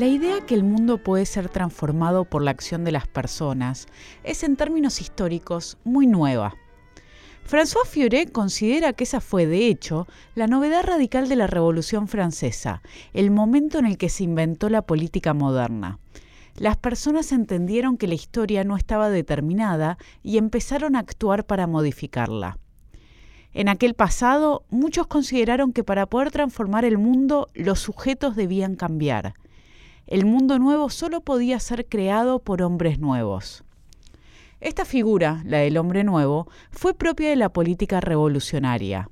La idea que el mundo puede ser transformado por la acción de las personas es en términos históricos muy nueva. François Furet considera que esa fue, de hecho, la novedad radical de la Revolución Francesa, el momento en el que se inventó la política moderna. Las personas entendieron que la historia no estaba determinada y empezaron a actuar para modificarla. En aquel pasado, muchos consideraron que para poder transformar el mundo, los sujetos debían cambiar. El mundo nuevo solo podía ser creado por hombres nuevos. Esta figura, la del hombre nuevo, fue propia de la política revolucionaria.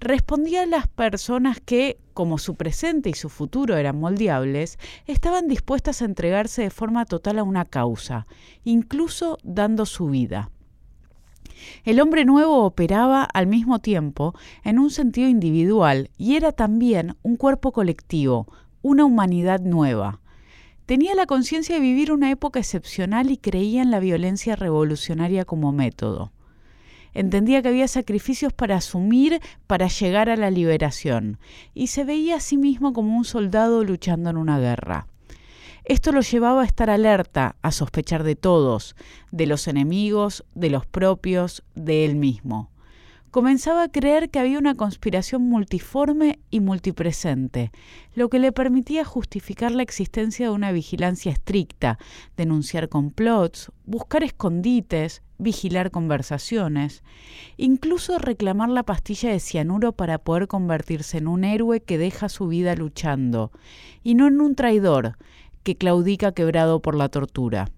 Respondía a las personas que, como su presente y su futuro eran moldeables, estaban dispuestas a entregarse de forma total a una causa, incluso dando su vida. El hombre nuevo operaba al mismo tiempo en un sentido individual y era también un cuerpo colectivo, una humanidad nueva. Tenía la conciencia de vivir una época excepcional y creía en la violencia revolucionaria como método. Entendía que había sacrificios para asumir para llegar a la liberación y se veía a sí mismo como un soldado luchando en una guerra. Esto lo llevaba a estar alerta, a sospechar de todos, de los enemigos, de los propios, de él mismo comenzaba a creer que había una conspiración multiforme y multipresente, lo que le permitía justificar la existencia de una vigilancia estricta, denunciar complots, buscar escondites, vigilar conversaciones, incluso reclamar la pastilla de cianuro para poder convertirse en un héroe que deja su vida luchando, y no en un traidor que claudica quebrado por la tortura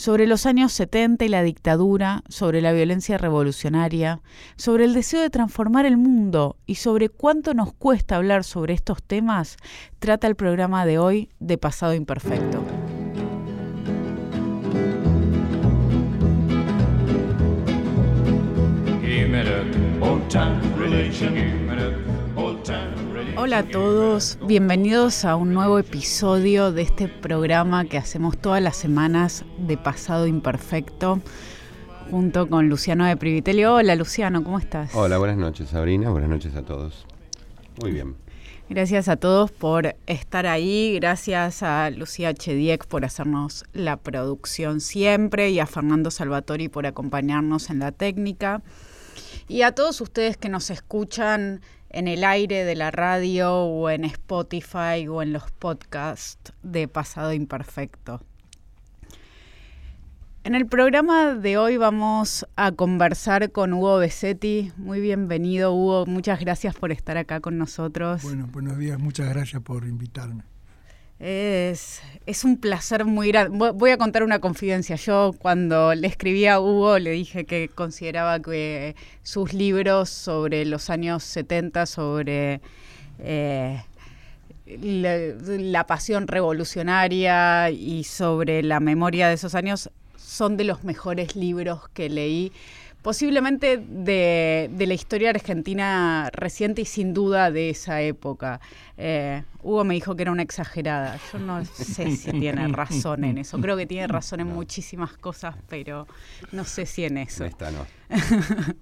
sobre los años 70 y la dictadura, sobre la violencia revolucionaria, sobre el deseo de transformar el mundo y sobre cuánto nos cuesta hablar sobre estos temas, trata el programa de hoy de Pasado Imperfecto. Hola a todos, bienvenidos a un nuevo episodio de este programa que hacemos todas las semanas de Pasado Imperfecto junto con Luciano de Privitelio. Hola Luciano, ¿cómo estás? Hola, buenas noches Sabrina, buenas noches a todos. Muy bien. Gracias a todos por estar ahí, gracias a Lucía Chediek por hacernos la producción siempre y a Fernando Salvatori por acompañarnos en la técnica. Y a todos ustedes que nos escuchan en el aire de la radio o en Spotify o en los podcasts de Pasado Imperfecto. En el programa de hoy vamos a conversar con Hugo Besetti. Muy bienvenido, Hugo. Muchas gracias por estar acá con nosotros. Bueno, buenos días. Muchas gracias por invitarme. Es, es, un placer muy grande. Voy a contar una confidencia. Yo cuando le escribí a Hugo le dije que consideraba que sus libros sobre los años 70, sobre eh, la, la, pasión revolucionaria y sobre la memoria de esos años, son de los mejores libros que leí posiblemente de, la historia argentina reciente y sin duda de esa época. Eh, Hugo me dijo que era una exagerada. Yo no sé si tiene razón en eso. Creo que tiene razón en muchísimas cosas, pero no sé si en eso. Esta no.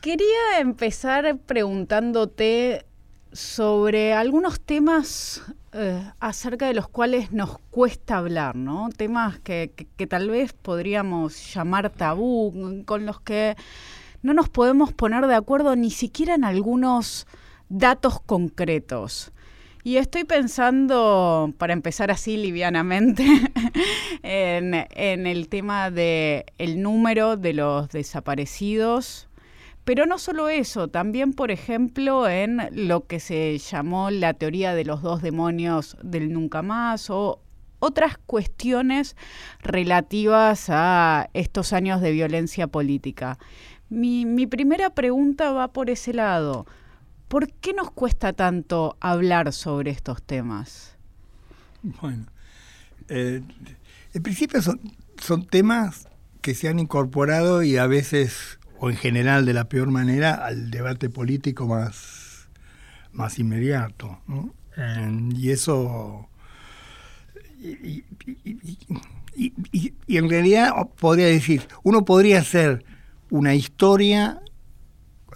Quería empezar preguntándote sobre algunos temas eh, acerca de los cuales nos cuesta hablar, ¿no? Temas que, tal vez podríamos llamar tabú, con los que no nos podemos poner de acuerdo ni siquiera en algunos datos concretos. Y estoy pensando, para empezar así livianamente, en, en, el tema del el número de los desaparecidos pero no solo eso, también, por ejemplo, en lo que se llamó la teoría de los dos demonios del nunca más o otras cuestiones relativas a estos años de violencia política. Mi, primera pregunta va por ese lado. ¿Por qué nos cuesta tanto hablar sobre estos temas? Bueno, eh, en principio son, son temas que se han incorporado y a veces o en general de la peor manera al debate político más, más inmediato. y eso... Y, en realidad podría decir, uno podría hacer una historia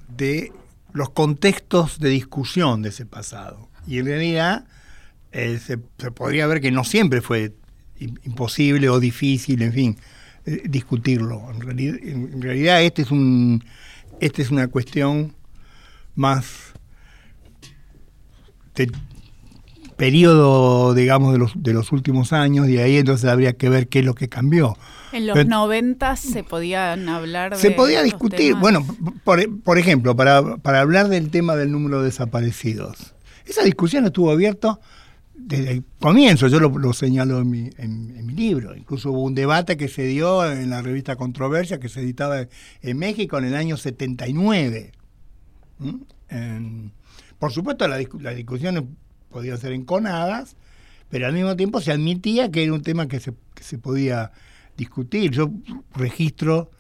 de los contextos de discusión de ese pasado. Y en realidad eh, se, podría ver que no siempre fue imposible o difícil, en fin, eh, discutirlo. En realidad, en realidad este es un, esta es una cuestión más de periodo, digamos, de los, de los últimos años, y ahí entonces habría que ver qué es lo que cambió. En los 90 se podían hablar de Se podía discutir, bueno, por, por, ejemplo, para, para hablar del tema del número de desaparecidos. Esa discusión estuvo abierta desde el comienzo, yo lo, señalo en mi, libro. Incluso hubo un debate que se dio en la revista Controversia, que se editaba en México en el año 79. por supuesto, las discusiones podían ser enconadas, pero al mismo tiempo se admitía que era un tema que se podía discutir. Yo registro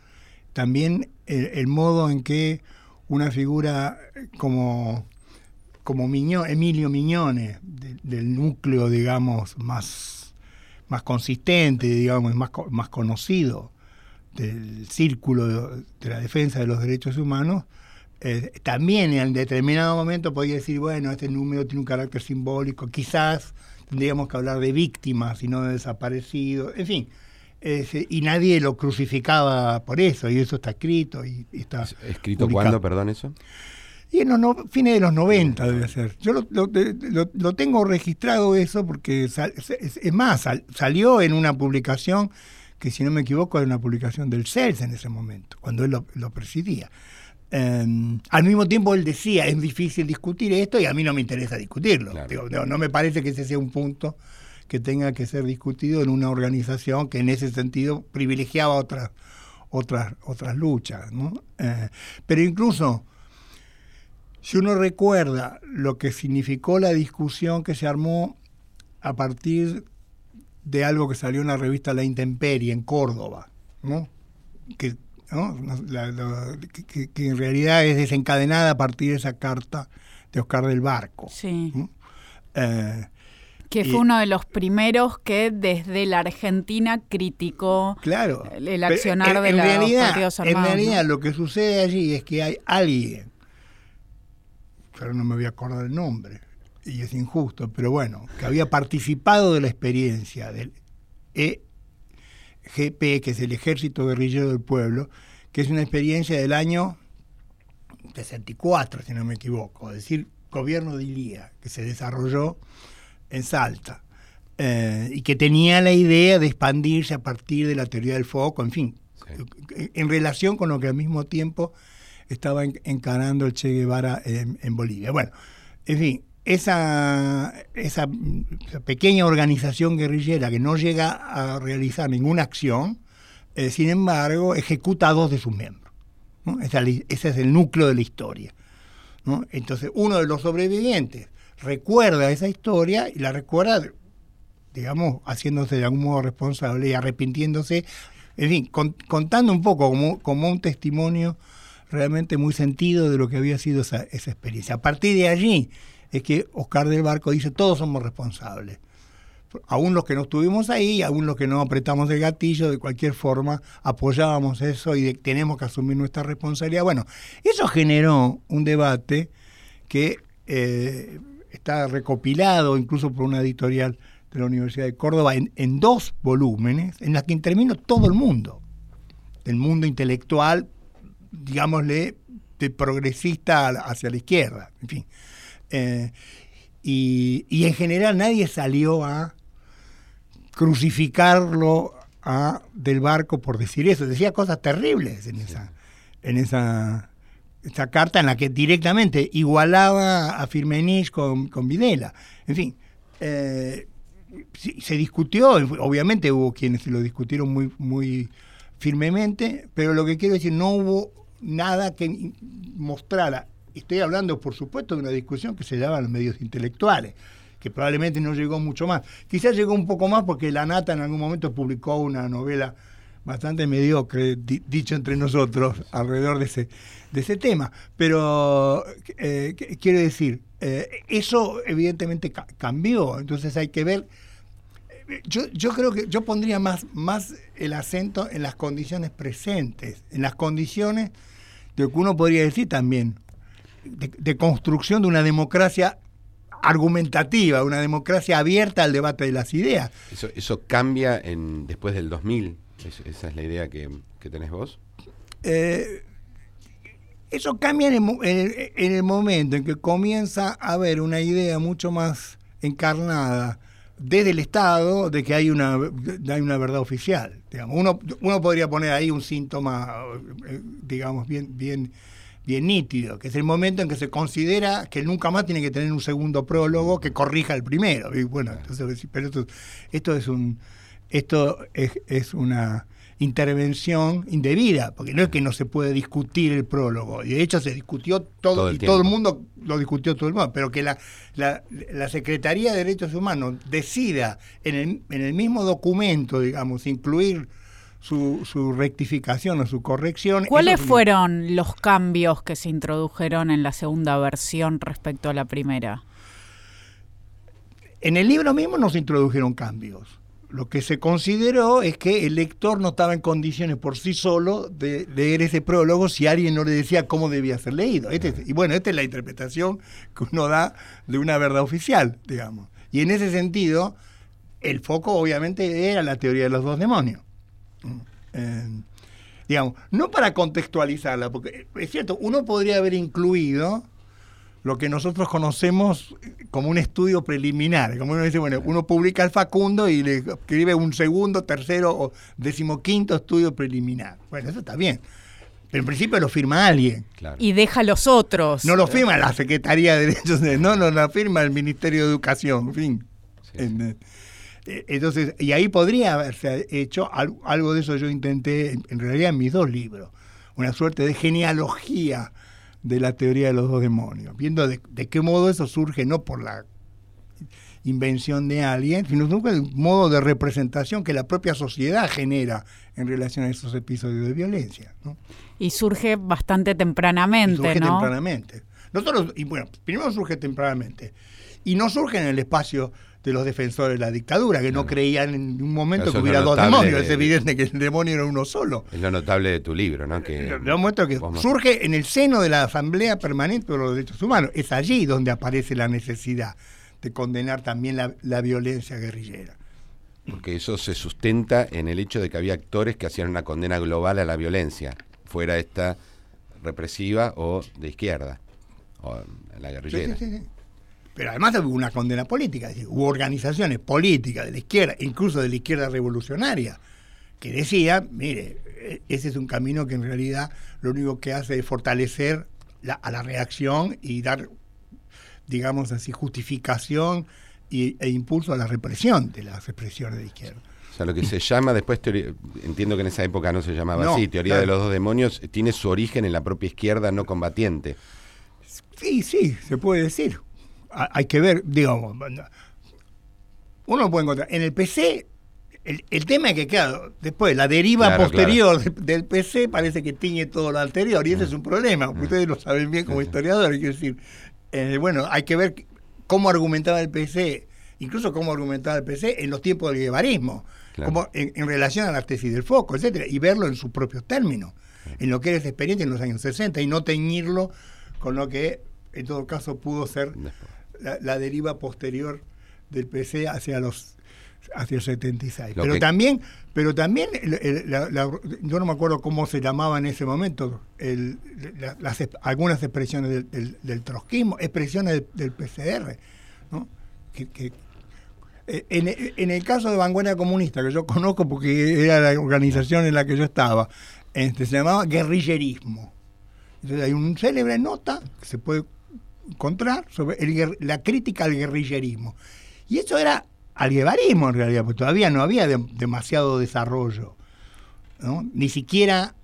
también el, modo en que una figura como, como Emilio Miñone, del núcleo, digamos, más, más consistente, digamos, más, más conocido del círculo de, la defensa de los derechos humanos, eh, también en determinado momento podía decir, bueno, este número tiene un carácter simbólico, quizás tendríamos que hablar de víctimas y no de desaparecidos, en fin, y nadie lo crucificaba por eso, y eso está escrito. y, está ¿Escrito cuándo, perdón, eso? Y en los fines de los 90 debe ser. Yo lo, tengo registrado eso porque, es, más, salió en una publicación que, si no me equivoco, era una publicación del CELS en ese momento, cuando él lo, presidía. Em, al mismo tiempo él decía, es difícil discutir esto y a mí no me interesa discutirlo. no, me parece que ese sea un punto que tenga que ser discutido en una organización que en ese sentido privilegiaba otras otras otras luchas eh, pero incluso si uno recuerda lo que significó la discusión que se armó a partir de algo que salió en la revista La Intemperie en Córdoba, ¿no? Que, que, en realidad es desencadenada a partir de esa carta de Oscar del Barco. Sí. Eh, que fue uno de los primeros que desde la Argentina criticó claro, el accionar de los partidos armados. En realidad lo que sucede allí es que hay alguien, pero no me voy a acordar el nombre, y es injusto, pero bueno, que había participado de la experiencia del EGP, que es el Ejército Guerrillero del Pueblo, que es una experiencia del año 64, si no me equivoco, es decir, gobierno de Ilía, que se desarrolló en Salta, eh, y que tenía la idea de expandirse a partir de la teoría del foco, en fin, en relación con lo que al mismo tiempo estaba encarando el Che Guevara en, Bolivia. Bueno, en fin, esa, esa, pequeña organización guerrillera que no llega a realizar ninguna acción, eh, sin embargo, ejecuta a dos de sus miembros. Ese, es el núcleo de la historia. Entonces, uno de los sobrevivientes recuerda esa historia y la recuerda, digamos, haciéndose de algún modo responsable y arrepintiéndose, en fin, contando un poco como, como, un testimonio realmente muy sentido de lo que había sido esa, esa experiencia. A partir de allí es que Oscar del Barco dice, todos somos responsables aún los que no estuvimos ahí, aún los que no apretamos el gatillo, de cualquier forma apoyábamos eso y tenemos que asumir nuestra responsabilidad. Bueno, eso generó un debate que eh, está recopilado incluso por una editorial de la Universidad de Córdoba en, dos volúmenes, en la que intervino todo el mundo, el mundo intelectual, digámosle, de progresista hacia la izquierda, en fin. Eh, y, y, en general nadie salió a crucificarlo a Del Barco por decir eso. Decía cosas terribles en esa, en esa esta carta en la que directamente igualaba a Firmenich con, con Videla. En fin, eh, se discutió, obviamente hubo quienes lo discutieron muy, muy firmemente, pero lo que quiero decir, no hubo nada que mostrara. Estoy hablando, por supuesto, de una discusión que se daba en los medios intelectuales, que probablemente no llegó mucho más. Quizás llegó un poco más porque La Nata en algún momento publicó una novela bastante mediocre, dicho entre nosotros, alrededor de ese, de ese tema. Pero eh, quiero decir, eh, eso evidentemente cambió, entonces hay que ver. Yo, yo creo que yo pondría más, más el acento en las condiciones presentes, en las condiciones de lo que uno podría decir también, de, construcción de una democracia argumentativa, una democracia abierta al debate de las ideas. ¿Eso, eso cambia en, después del 2000? ¿Esa es la idea que, tenés vos? Eh, eso cambia en el, momento en que comienza a haber una idea mucho más encarnada desde el Estado de que hay una, hay una verdad oficial. Uno, uno podría poner ahí un síntoma, eh, digamos, bien, bien, bien nítido, que es el momento en que se considera que nunca más tiene que tener un segundo prólogo que corrija el primero. Bueno, entonces, pero esto, esto es un esto es, es una intervención indebida, porque no es que no se puede discutir el prólogo, y de hecho se discutió todo, y todo el mundo lo discutió todo el mundo, pero que la, la, Secretaría de Derechos Humanos decida en el, en el mismo documento, digamos, incluir su, su, rectificación o su corrección. ¿Cuáles fueron los cambios que se introdujeron en la segunda versión respecto a la primera? En el libro mismo no se introdujeron cambios lo que se consideró es que el lector no estaba en condiciones por sí solo de leer ese prólogo si alguien no le decía cómo debía ser leído. Este y bueno, esta es la interpretación que uno da de una verdad oficial, digamos. Y en ese sentido, el foco obviamente era la teoría de los dos demonios. Eh, digamos, no para contextualizarla, porque es cierto, uno podría haber incluido lo que nosotros conocemos como un estudio preliminar. Como uno dice, bueno, uno publica el Facundo y le escribe un segundo, tercero o decimoquinto estudio preliminar. Bueno, eso está bien. Pero en principio lo firma alguien. Y deja a los otros. No lo firma la Secretaría de Derechos de... No, no lo firma el Ministerio de Educación, en fin. Eh, entonces, y ahí podría haberse hecho algo de eso yo intenté, en realidad en mis dos libros, una suerte de genealogía de la teoría de los dos demonios, viendo de, qué modo eso surge no por la invención de alguien, sino por el modo de representación que la propia sociedad genera en relación a esos episodios de violencia. Y surge bastante tempranamente, surge tempranamente. Nosotros, y bueno, primero surge tempranamente. Y no surge en el espacio de los defensores de la dictadura, que no creían en un momento que hubiera dos demonios. es evidente que el demonio era uno solo. Es lo notable de tu libro, ¿no? Que, lo muestro que surge en el seno de la Asamblea Permanente de los Derechos Humanos. Es allí donde aparece la necesidad de condenar también la, violencia guerrillera. Porque eso se sustenta en el hecho de que había actores que hacían una condena global a la violencia, fuera esta represiva o de izquierda, o la guerrillera. Sí, sí, sí. Pero además hubo una condena política, es decir, hubo organizaciones políticas de la izquierda, incluso de la izquierda revolucionaria, que decían, mire, e-, ese es un camino que en realidad lo único que hace es fortalecer a la reacción y dar, digamos así, justificación e impulso a la represión de las expresiones de izquierda. O sea, lo que se llama después, entiendo que en esa época no se llamaba así, teoría de los dos demonios, tiene su origen en la propia izquierda no combatiente. Sí, sí, se puede decir hay que ver, digamos, uno puede encontrar, en el PC, el, tema es que, claro, después la deriva posterior del PC parece que tiñe todo lo anterior, y ese es un problema, mm. ustedes lo saben bien como historiadores, quiero decir, eh, bueno, hay que ver cómo argumentaba el PC, incluso cómo argumentaba el PC en los tiempos del guevarismo, como en, relación a la tesis del foco, etcétera, y verlo en sus propios términos, en lo que era esa experiencia en los años 60, y no teñirlo con lo que en todo caso pudo ser la, deriva posterior del PC hacia los hacia el 76. pero también, pero también yo no me acuerdo cómo se llamaba en ese momento las, algunas expresiones del, del, trotskismo, expresiones del, PCR, ¿no? que, eh, en, el caso de Vanguardia Comunista, que yo conozco porque era la organización en la que yo estaba, este, se llamaba guerrillerismo. Entonces hay un célebre nota que se puede encontrar sobre la crítica al guerrillerismo. Y eso era al guevarismo en realidad, porque todavía no había demasiado desarrollo. Ni siquiera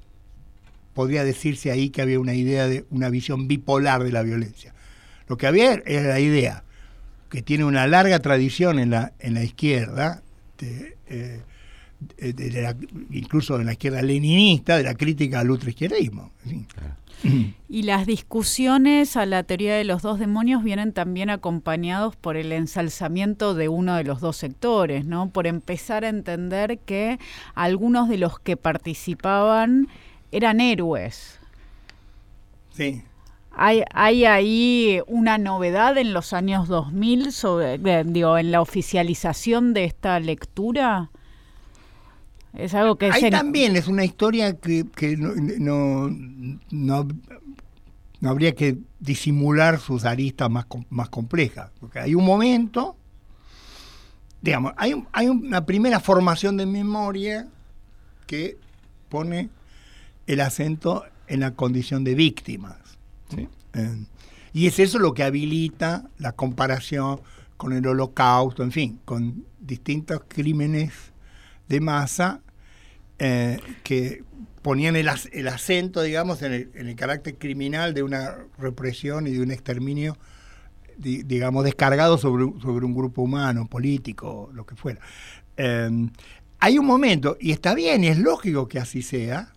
podría decirse ahí que había una idea de una visión bipolar de la violencia. Lo que había era la idea que tiene una larga tradición en la, en la izquierda, eh, incluso en la izquierda leninista, de la crítica al ultraizquierdismo. Y las discusiones a la teoría de los dos demonios vienen también acompañados por el ensalzamiento de uno de los dos sectores, ¿no? Por empezar a entender que algunos de los que participaban eran héroes. Sí. ¿Hay, ¿Hay ahí una novedad en los años 2000 sobre, digo, en la oficialización de esta lectura? Es algo que Ahí también es una historia que, no, no, no, habría que disimular sus aristas más, más complejas. Porque hay un momento, digamos, hay, hay una primera formación de memoria que pone el acento en la condición de víctimas. Eh, y es eso lo que habilita la comparación con el holocausto, en fin, con distintos crímenes de masa eh, que ponían el, acento, digamos, en el, carácter criminal de una represión y de un exterminio, digamos, descargado sobre, sobre un grupo humano, político, lo que fuera. Em, hay un momento, y está bien, es lógico que así sea,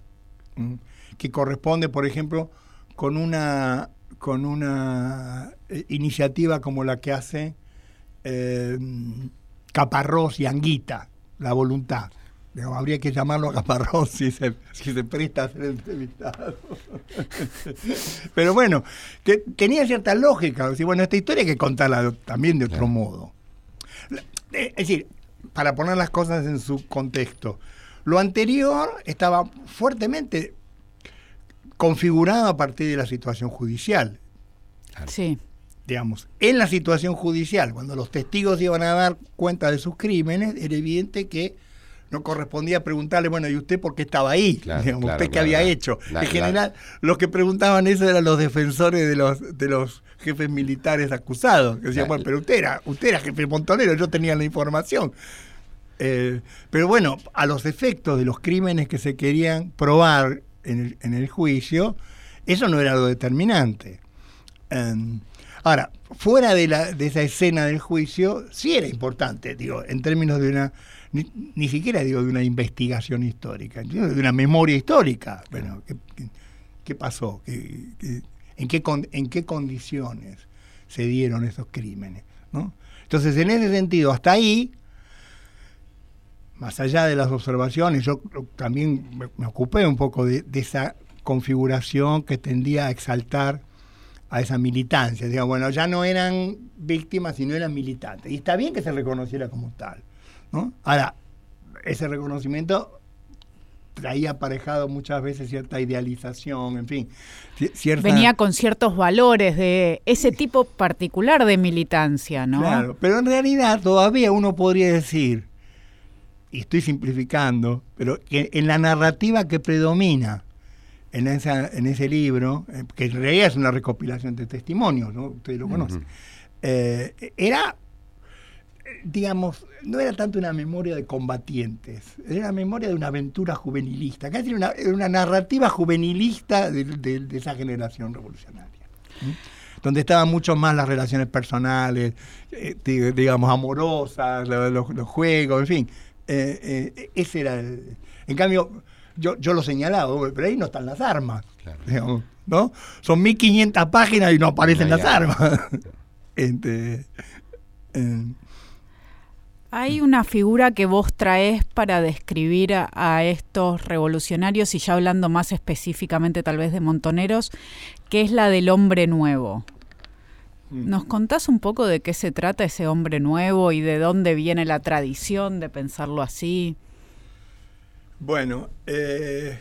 que corresponde, por ejemplo, con una, con una eh, iniciativa como la que hace em, Caparrós y Anguita, La Voluntad habría que llamarlo a Caparrós si se, si se presta a ser entrevistado. Pero bueno, que tenía cierta lógica. bueno, esta historia hay que contarla también de otro modo. Eh, es decir, para poner las cosas en su contexto, lo anterior estaba fuertemente configurado a partir de la situación judicial. Sí. Digamos, en la situación judicial, cuando los testigos iban a dar cuenta de sus crímenes, era evidente que no correspondía preguntarle, bueno, ¿y usted por qué estaba ahí? ¿Usted qué había hecho? en general, los que preguntaban eso eran los defensores de los, de los jefes militares acusados. Que decían, bueno, pero usted era, usted era jefe montonero, yo tenía la información. Eh, pero bueno, a los efectos de los crímenes que se querían probar en el, en el juicio, eso no era lo determinante. Em, ahora, fuera de, la, de esa escena del juicio, sí era importante, digo, en términos de una ni, siquiera digo de una investigación histórica, de una memoria histórica. Bueno, ¿qué, pasó? en, qué ¿En qué condiciones se dieron esos crímenes? ¿no? Entonces, en ese sentido, hasta ahí, más allá de las observaciones, yo también me, ocupé un poco de, esa configuración que tendía a exaltar a esa militancia. Digo, bueno, ya no eran víctimas, sino eran militantes. Y está bien que se reconociera como tal. Ahora, ese reconocimiento traía aparejado muchas veces cierta idealización, en fin. Venía con ciertos valores de ese tipo particular de militancia, ¿no? Claro, pero en realidad todavía uno podría decir, y estoy simplificando, pero que en la narrativa que predomina en, esa, en ese libro, eh, que en realidad es una recopilación de testimonios, ¿no? Ustedes lo conocen, eh, era digamos, no era tanto una memoria de combatientes, era una memoria de una aventura juvenilista, casi una, una narrativa juvenilista de, esa generación revolucionaria. Donde estaban mucho más las relaciones personales, eh, digamos, amorosas, los, juegos, en fin. Eh, ese era el. En cambio, yo, yo lo señalaba, pero ahí no están las armas. ¿no? Son 1500 páginas y no aparecen las armas. Este, hay una figura que vos traes para describir a, estos revolucionarios, y ya hablando más específicamente tal vez de montoneros, que es la del hombre nuevo. Mm. ¿Nos contás un poco de qué se trata ese hombre nuevo y de dónde viene la tradición de pensarlo así? Bueno, eh,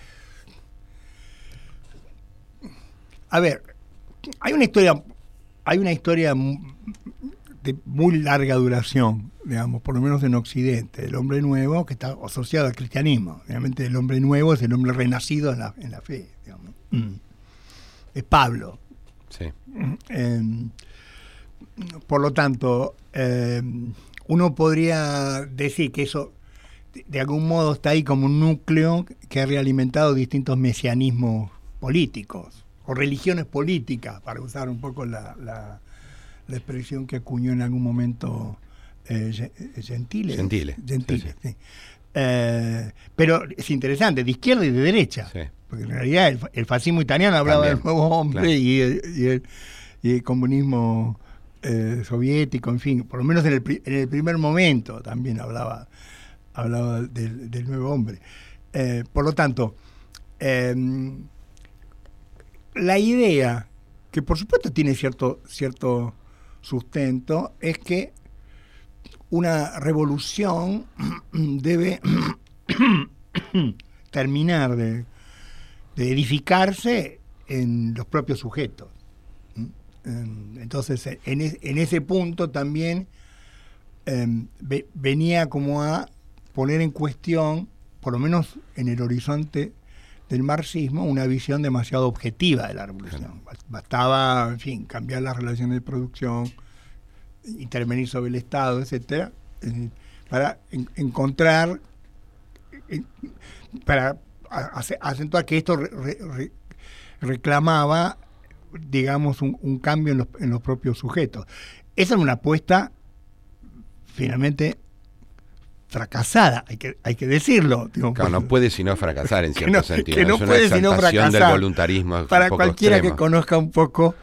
a ver, hay una historia, hay una historia de muy larga duración, digamos, por lo menos en Occidente, el hombre nuevo que está asociado al cristianismo. Obviamente el hombre nuevo es el hombre renacido en la, en la fe, digamos. Mm. Es Pablo. Sí. Em, por lo tanto, em, uno podría decir que eso de algún modo está ahí como un núcleo que ha realimentado distintos mesianismos políticos o religiones políticas, para usar un poco la la expresión que acuñó en algún momento eh, eh Gentile. Gentile. Eh, pero es interesante, de izquierda y de derecha. Porque en realidad el, fascismo italiano hablaba del nuevo hombre y, el, comunismo eh, soviético, en fin, por lo menos en el, primer momento también hablaba, hablaba del, nuevo hombre. por lo tanto, la idea que por supuesto tiene cierto, cierto sustento, es que una revolución debe terminar de, edificarse en los propios sujetos. Entonces, en, ese punto también em, venía como a poner en cuestión, por lo menos en el horizonte del marxismo, una visión demasiado objetiva de la revolución. Bastaba, en fin, cambiar las relaciones de producción, intervenir sobre el Estado, etcétera, para encontrar, para acentuar que esto reclamaba, digamos, un, cambio en los, en los propios sujetos. Esa es una apuesta finalmente fracasada, hay que, hay que decirlo. no puede sino fracasar en cierto sentido. Que no puede sino fracasar. del voluntarismo. Para cualquiera que conozca un poco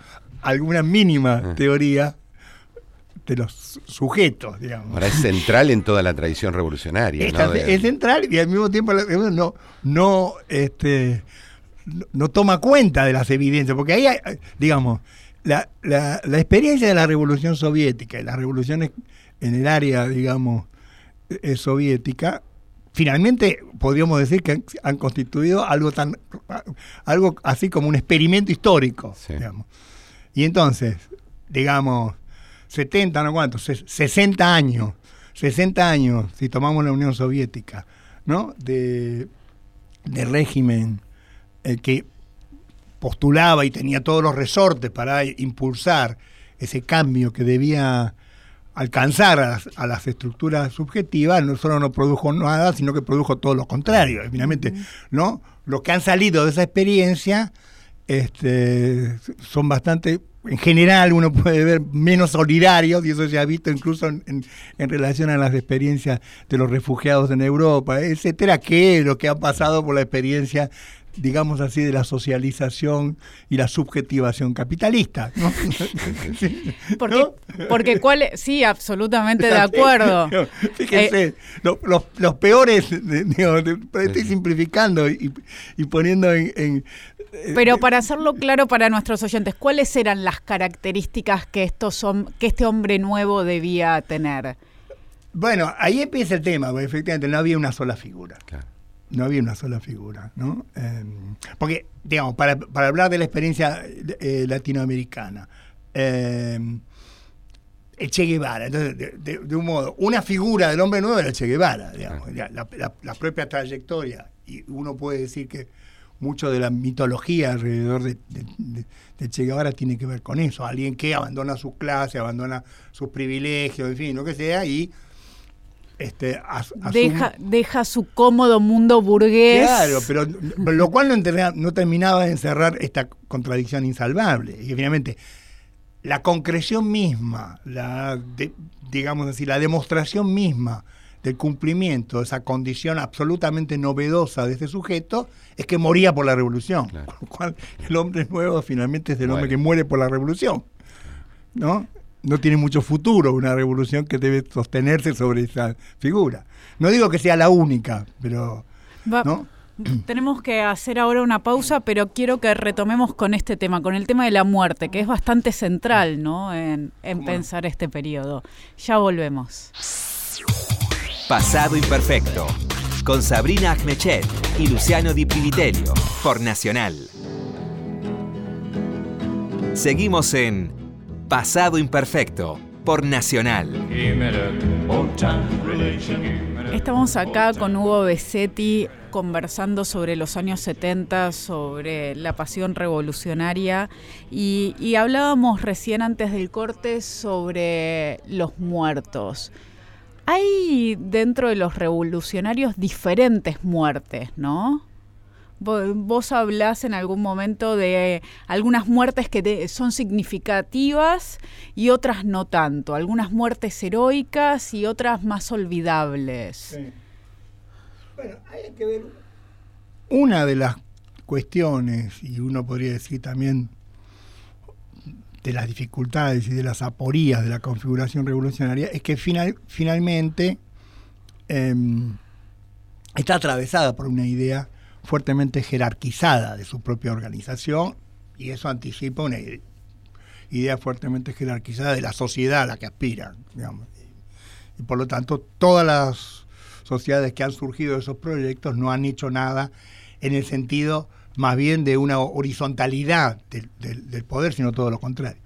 alguna mínima ah. teoría de los sujetos, digamos. Ahora es central en toda la tradición revolucionaria. Es central y al mismo tiempo no, no, este, no, toma cuenta de las evidencias, porque ahí, hay, digamos, la, la, la experiencia de la revolución soviética y las revoluciones en el área, digamos, eh, soviética, finalmente podríamos decir que han, constituido algo tan algo así como un experimento histórico, digamos. Y entonces, digamos, 70, no cuánto, 60 años, 60 años, si tomamos la Unión Soviética, ¿no? De, régimen eh, que postulaba y tenía todos los resortes para impulsar ese cambio que debía alcanzar a las, estructuras subjetivas, no solo no produjo nada, sino que produjo todo lo contrario. Finalmente, ¿no? Los que han salido de esa experiencia este, son bastante en general uno puede ver menos solidarios, y eso se ha visto incluso en, relación a las experiencias de los refugiados en Europa, etcétera, que lo que ha pasado por la experiencia digamos así, de la socialización y la subjetivación capitalista. Porque, porque cuál, sí, absolutamente de acuerdo. Fíjense, eh, los, peores, estoy simplificando y, poniendo en, eh, Pero para hacerlo claro para nuestros oyentes, ¿cuáles eran las características que, estos que este hombre nuevo debía tener? Bueno, ahí empieza el tema, porque efectivamente no había una sola figura. No había una sola figura, ¿no? Em, porque, digamos, para, hablar de la experiencia eh, latinoamericana, eh, Che Guevara, entonces, de, un modo, una figura del hombre nuevo era Che Guevara, digamos, la propia trayectoria, y uno puede decir que mucho de la mitología alrededor de, Che Guevara tiene que ver con eso. Alguien que abandona su clase, abandona sus privilegios, en fin, lo que sea, y este, deja, deja su cómodo mundo burgués. Claro, pero lo cual no, no terminaba de encerrar esta contradicción insalvable. Y que finalmente la concreción misma, la digamos así, la demostración misma del cumplimiento de esa condición absolutamente novedosa de este sujeto es que moría por la revolución. Con lo cual, el hombre nuevo finalmente es el hombre que muere por la revolución. ¿No? No tiene mucho futuro una revolución que debe sostenerse sobre esa figura. No digo que sea la única, pero. ¿no? Tenemos que hacer ahora una pausa, pero quiero que retomemos con este tema, con el tema de la muerte, que es bastante central ¿no? en, en pensar este periodo. Ya volvemos. Pasado Imperfecto, con Sabrina Agmechet y Luciano Di Privitelio, por Nacional. Seguimos en Pasado Imperfecto, por Nacional. Estamos acá con Hugo Besetti conversando sobre los años 70, sobre la pasión revolucionaria y, y hablábamos recién antes del corte sobre los muertos. Hay dentro de los revolucionarios diferentes muertes, ¿no? Vos hablás en algún momento de algunas muertes que son significativas y otras no tanto, algunas muertes heroicas y otras más olvidables. Bueno, hay que ver una de las cuestiones, y uno podría decir también de las dificultades y de las aporías de la configuración revolucionaria es que final, finalmente em, está atravesada por una idea fuertemente jerarquizada de su propia organización y eso anticipa una ideas fuertemente jerarquizadas de la sociedad a la que aspiran. Y, por lo tanto, todas las sociedades que han surgido de esos proyectos no han hecho nada en el sentido más bien de una horizontalidad del, poder, sino todo lo contrario.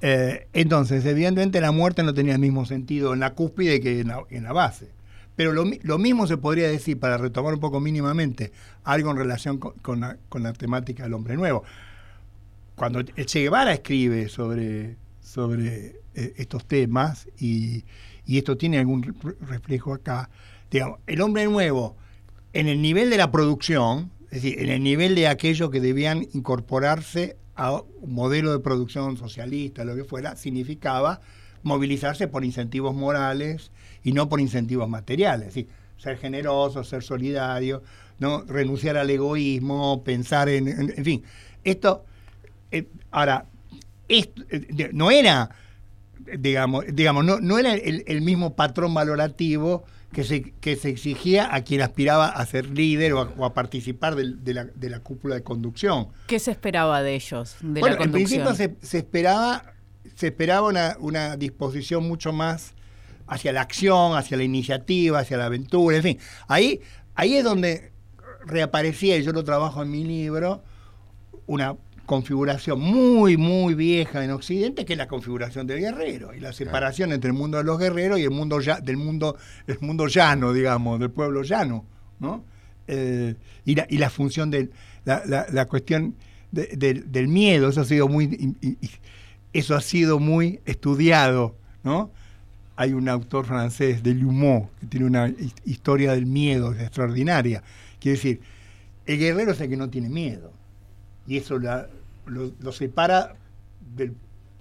Eh, entonces, evidentemente la muerte no tenía el mismo sentido en la cúspide que en la, base. Pero lo, mismo se podría decir, para retomar un poco mínimamente, algo en relación con, la, temática del hombre nuevo. Cuando Che Guevara escribe sobre, sobre eh, estos temas, y, y, esto tiene algún reflejo acá, digamos, el hombre nuevo, en el nivel de la producción, es decir, en el nivel de aquellos que debían incorporarse a un modelo de producción socialista, lo que fuera, significaba movilizarse por incentivos morales y no por incentivos materiales. Es decir, ser generoso, ser solidario, no renunciar al egoísmo, pensar en, en, fin. Esto, eh, ahora, esto, eh, no era, digamos, digamos no, no era el mismo patrón valorativo que se, que se exigía a quien aspiraba a ser líder o a, participar de, la, de, la, cúpula de conducción. ¿Qué se esperaba de ellos? De bueno, en principio se, se, esperaba, se esperaba una, una, disposición mucho más hacia la acción, hacia la iniciativa, hacia la aventura, en fin. Ahí, ahí es donde reaparecía, y yo lo trabajo en mi libro, una configuración muy, muy vieja en Occidente, que es la configuración del guerrero y la separación entre el mundo de los guerreros y el mundo ya, del mundo, el mundo llano, digamos, del pueblo llano, ¿no? Eh, y, la, y, la, función de la, la, cuestión del miedo, eso ha sido muy eso ha sido muy estudiado, ¿no? Hay un autor francés, de Lumont, que tiene una historia del miedo extraordinaria. Quiere decir, el guerrero es el que no tiene miedo. Y eso la, lo, separa del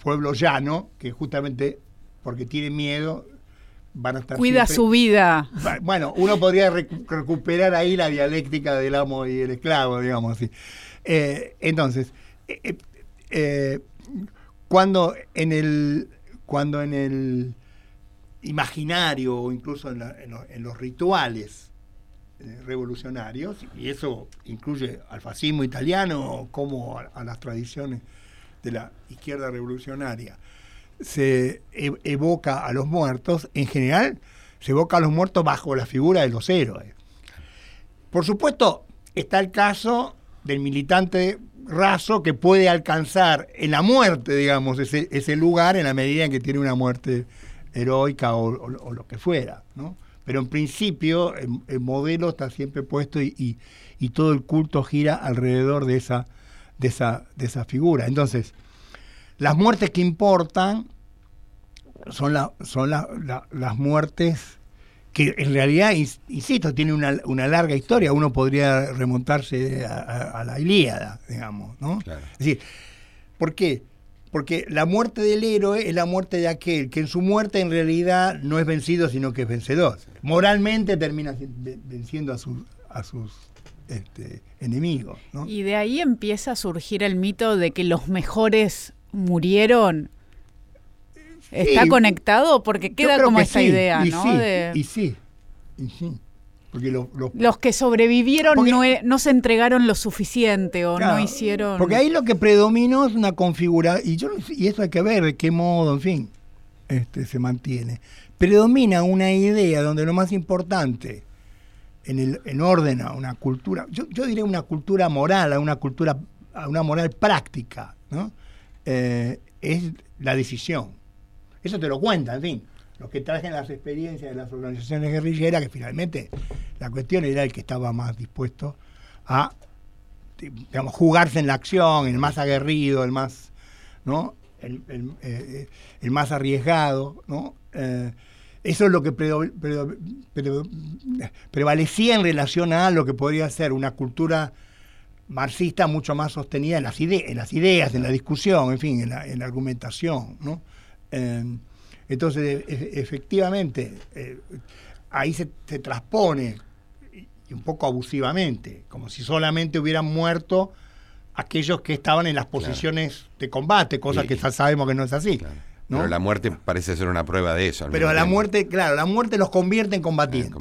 pueblo llano, que justamente porque tiene miedo van a estar cuida su vida bueno uno podría recuperar ahí la dialéctica del amo y el esclavo digamos así eh, entonces eh, eh, cuando en el cuando en el imaginario o incluso en los rituales eh, revolucionarios, y eso incluye al fascismo italiano como a, las tradiciones de la izquierda revolucionaria, se e, evoca a los muertos, en general se evoca a los muertos bajo la figura de los héroes. Por supuesto, está el caso del militante raso que puede alcanzar en la muerte, digamos, ese, ese lugar en la medida en que tiene una muerte heroica o, lo que fuera, ¿no? pero en principio el, modelo está siempre puesto y, todo el culto gira alrededor de esa, de esa, de esa figura. Entonces, las muertes que importan son, son las muertes que en realidad, insisto, tiene una, una, larga historia. Uno podría remontarse a, la Ilíada, digamos, ¿no? Es decir, ¿por qué? Porque la muerte del héroe es la muerte de aquel que en su muerte en realidad no es vencido, sino que es vencedor. Moralmente termina venciendo a sus, a sus este, enemigos. Y de ahí empieza a surgir el mito de que los mejores murieron. ¿Está conectado? Porque queda como esa idea, ¿no? y sí, y sí. Porque los que sobrevivieron e, no, se entregaron lo suficiente o no hicieron. Porque ahí lo que predominó es una configuración, y, yo, y eso hay que ver de qué modo, en fin, este, se mantiene. Predomina una idea donde lo más importante en, el, en orden a una cultura, yo, yo diría una cultura moral, a una cultura, a una moral práctica, ¿no? Eh, es la decisión. Eso te lo cuenta, en fin los que trajen las experiencias de las organizaciones guerrilleras, que finalmente la cuestión era el que estaba más dispuesto a digamos, jugarse en la acción, el más aguerrido, el más, ¿no? el, eh, más arriesgado, ¿no? Eh, eso es lo que prevalecía en relación a lo que podría ser una cultura marxista mucho más sostenida en las, en las ideas, en la discusión, en fin, en la, en la argumentación. ¿no? Eh, entonces, e, efectivamente, eh, ahí se, transpone, y un poco abusivamente, como si solamente hubieran muerto aquellos que estaban en las posiciones de combate, cosa que ya sabemos que no es así. Pero la muerte parece ser una prueba de eso. Pero la muerte, claro, la muerte los convierte en combatientes.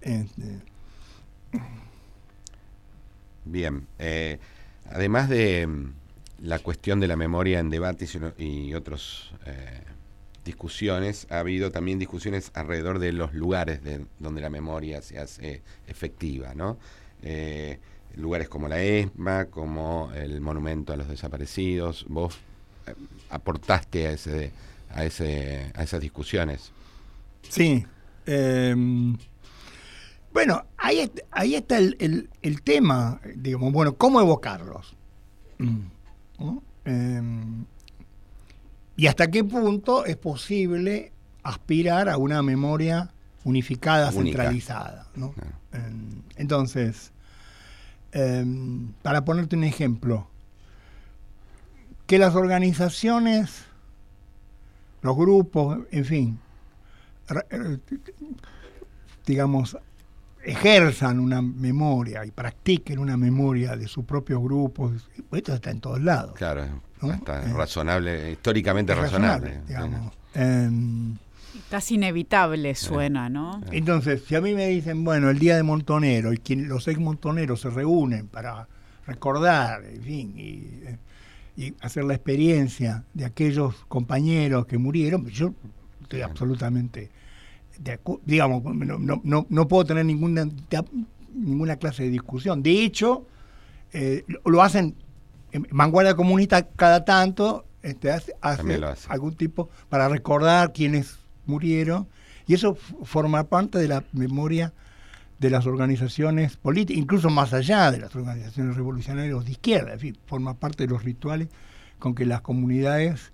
Este. Bien. Eh, además de, la cuestión de la memoria en debates y, otras eh, discusiones, ha habido también discusiones alrededor de los lugares de, donde la memoria se hace efectiva, ¿no? Eh, lugares como la ESMA, como el Monumento a los Desaparecidos. Vos eh, aportaste a ese, a ese, a esas discusiones. Sí. Em, bueno, ahí, ahí está el, el, tema, digamos, bueno, ¿cómo evocarlos? Mm, em, y hasta qué punto es posible aspirar a una memoria unificada, centralizada. ¿no? Em, entonces, para ponerte un ejemplo, que las organizaciones, los grupos, en fin, digamos, ejerzan una memoria y practiquen una memoria de sus propios grupos, esto está en todos lados. Claro, está eh, razonable, históricamente razonable. Em, Casi inevitable suena, ¿no? Entonces, si a mí me dicen, bueno, el día de Montonero, y quien, los ex montoneros se reúnen para recordar, en fin, y, y hacer la experiencia de aquellos compañeros que murieron, yo estoy absolutamente digamos, no, no, no, puedo tener ninguna, ninguna clase de discusión. De hecho, eh, lo hacen en vanguardia comunista cada tanto, este, hace, algún tipo para recordar quienes murieron, y eso forma parte de la memoria de las organizaciones políticas, incluso más allá de las organizaciones revolucionarias de izquierda, en fin, forma parte de los rituales con que las comunidades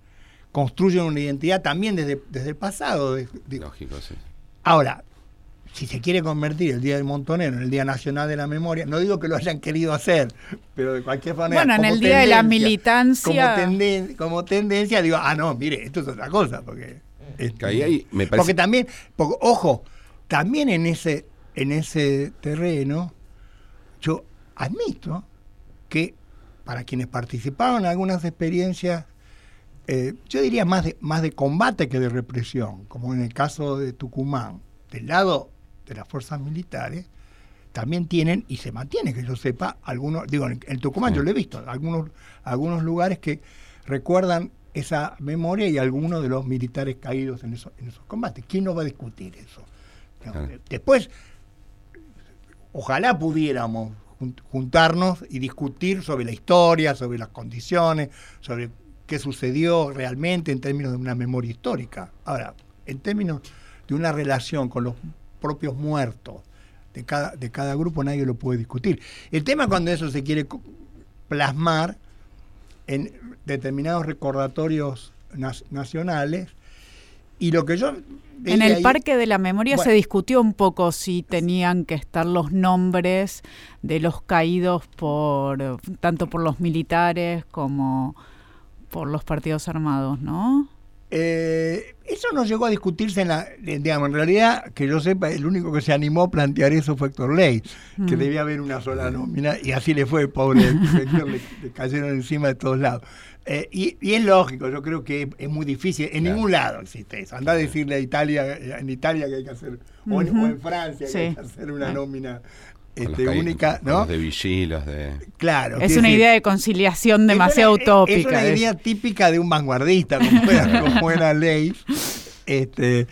construyen una identidad también desde, desde el pasado. Lógico, sí. Ahora, si se quiere convertir el Día del Montonero en el Día Nacional de la Memoria, no digo que lo hayan querido hacer, pero de cualquier manera. Bueno, en el Día de la Militancia. Como, tendencia, digo, ah, no, mire, esto es otra cosa, porque. Este, porque también, ojo, también en ese, en ese terreno, yo admito que para quienes participaron en algunas experiencias eh, yo diría más de, más de combate que de represión, como en el caso de Tucumán, del lado de las fuerzas militares, también tienen, y se mantiene, que yo sepa, algunos, digo, en, Tucumán yo lo he visto, algunos, algunos lugares que recuerdan esa memoria y algunos de los militares caídos en, esos, en esos combates. ¿Quién no va a discutir eso? Después, ojalá pudiéramos juntarnos y discutir sobre la historia, sobre las condiciones, sobre qué sucedió realmente en términos de una memoria histórica. Ahora, en términos de una relación con los propios muertos de cada, de cada grupo, nadie lo puede discutir. El tema cuando eso se quiere plasmar en determinados recordatorios nacionales, y lo que yo... En el Parque de la Memoria se discutió un poco si tenían que estar los nombres de los caídos por tanto por los militares como por los partidos armados, ¿no? Eh, eso no llegó a discutirse en la, digamos, en realidad, que yo sepa, el único que se animó a plantear eso fue Héctor Ley, que mm. debía haber una sola nómina, y así le fue, pobre Héctor, le, cayeron encima de todos lados. Eh, y, es lógico, yo creo que es muy difícil, en ningún lado existe eso. Anda a decirle a Italia, en Italia que hay que hacer, o, en, Francia que hay que hacer una nómina este, única, ¿no? Los de vigilos, de... Claro. Es una idea de conciliación demasiado utópica. Es una idea típica de un vanguardista, como era, ley, este,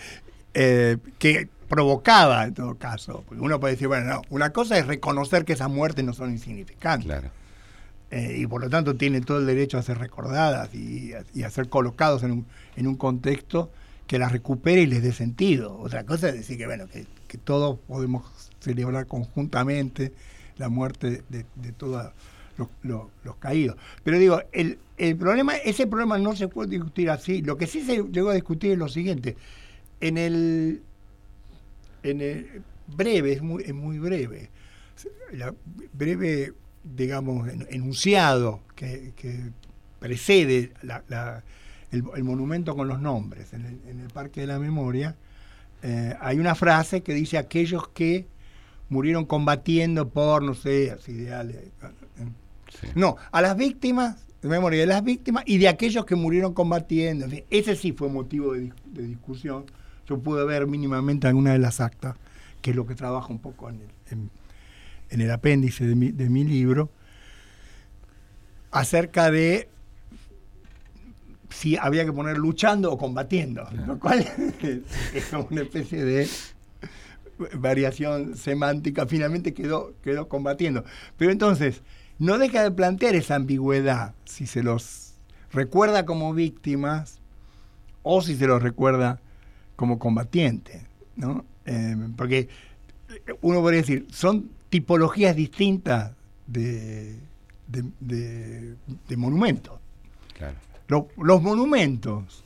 eh, que provocaba en todo caso. uno puede decir, bueno, no, una cosa es reconocer que esas muertes no son insignificantes. Claro. Eh, y por lo tanto tienen todo el derecho a ser recordadas y, a ser colocados en un, en un contexto que las recupere y les dé sentido. Otra cosa es decir que, bueno, que, que todos podemos celebrar conjuntamente la muerte de, todos los, caídos. Pero digo, el, el, problema, ese problema no se puede discutir así. Lo que sí se llegó a discutir es lo siguiente. En el, en el breve, es muy, es muy breve, breve, digamos, enunciado que, precede el, monumento con los nombres en el, en el Parque de la Memoria, eh, hay una frase que dice aquellos que murieron combatiendo por, no sé, ideales. No, a las víctimas, de memoria de las víctimas y de aquellos que murieron combatiendo. ese sí fue motivo de, discusión. Yo pude ver mínimamente alguna de las actas, que es lo que trabaja un poco en el, en, el apéndice de mi, de mi, libro, acerca de si había que poner luchando o combatiendo, lo cual es como una especie de variación semántica, finalmente quedó, quedó combatiendo. Pero entonces, no deja de plantear esa ambigüedad, si se los recuerda como víctimas o si se los recuerda como combatientes, ¿no? Eh, porque uno podría decir, son tipologías distintas de, de, monumentos. los monumentos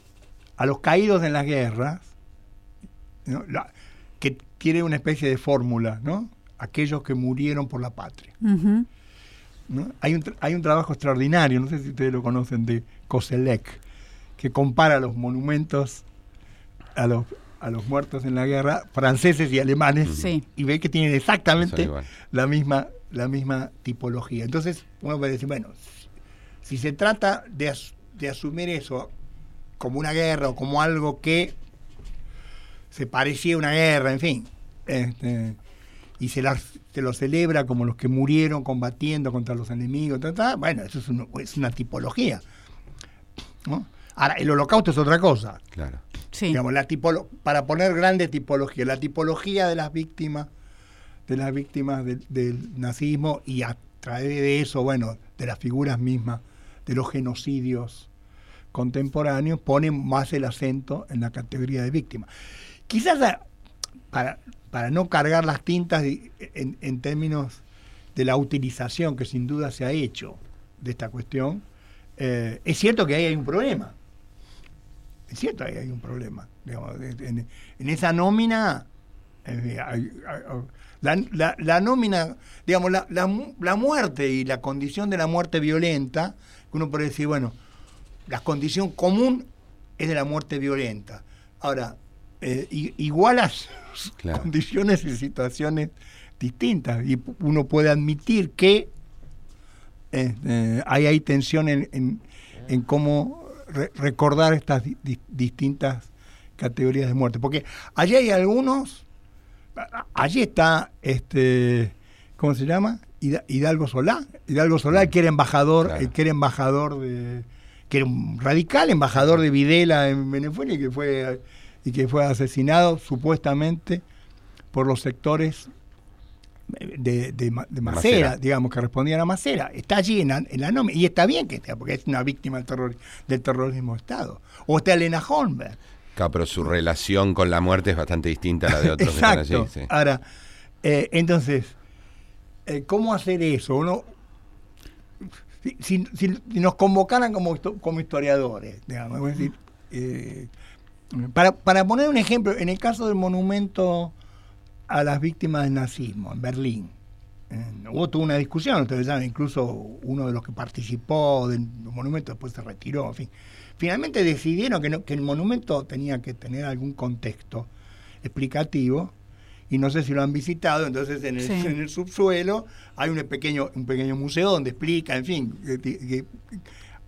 a los caídos en las guerras, que tiene una especie de fórmula, ¿no? Aquellos que murieron por la patria. hay, un, hay un trabajo extraordinario, no sé si ustedes lo conocen, de Koselec, que compara los monumentos a los, a los muertos en la guerra, franceses y alemanes, y ve que tienen exactamente la misma, la misma tipología. Entonces, uno puede decir, bueno, si se trata de, de asumir eso como una guerra o como algo que se parecía a una guerra, en fin. Este, y se, se, lo celebra como los que murieron combatiendo contra los enemigos, bueno, eso es, una tipología. Ahora, el holocausto es otra cosa. Claro. Digamos, la para poner grande tipología, la tipología de las víctimas, de las víctimas del nazismo y a través de eso, bueno, de las figuras mismas, de los genocidios contemporáneos, ponen más el acento en la categoría de víctima. Quizás para, para no cargar las tintas en, términos de la utilización que sin duda se ha hecho de esta cuestión, eh, es cierto que ahí hay un problema. Es cierto ahí hay un problema. en, esa nómina, la, nómina, digamos, la, la, muerte y la condición de la muerte violenta, uno puede decir, bueno, la condición común es de la muerte violenta. Ahora, eh, igualas condiciones y situaciones distintas. Y uno puede admitir que este, hay, hay tensión en, en, cómo recordar estas distintas categorías de muerte. Porque allí hay algunos, allí está, este ¿cómo se llama? Hidalgo Solá. Hidalgo Solá, que era embajador, que era embajador de que era un radical embajador de Videla en Venezuela y que fue y que fue asesinado supuestamente por los sectores de, de, Macera, digamos, que respondían a Macera. Está allí en la, en nómina, y está bien que esté, porque es una víctima del, terror, del terrorismo de Estado. O está Elena Holmberg. Claro, pero su relación con la muerte es bastante distinta a la de otros Exacto. Ahora, eh, entonces, eh, ¿cómo hacer eso? Uno, si, nos convocaran como, como historiadores, digamos, es decir, eh, para, para poner un ejemplo, en el caso del monumento a las víctimas del nazismo en Berlín, hubo toda una discusión, ustedes saben, incluso uno de los que participó del monumento después se retiró, en fin. Finalmente decidieron que, que el monumento tenía que tener algún contexto explicativo y no sé si lo han visitado, entonces en el, subsuelo hay un pequeño, un pequeño museo donde explica, en fin, que,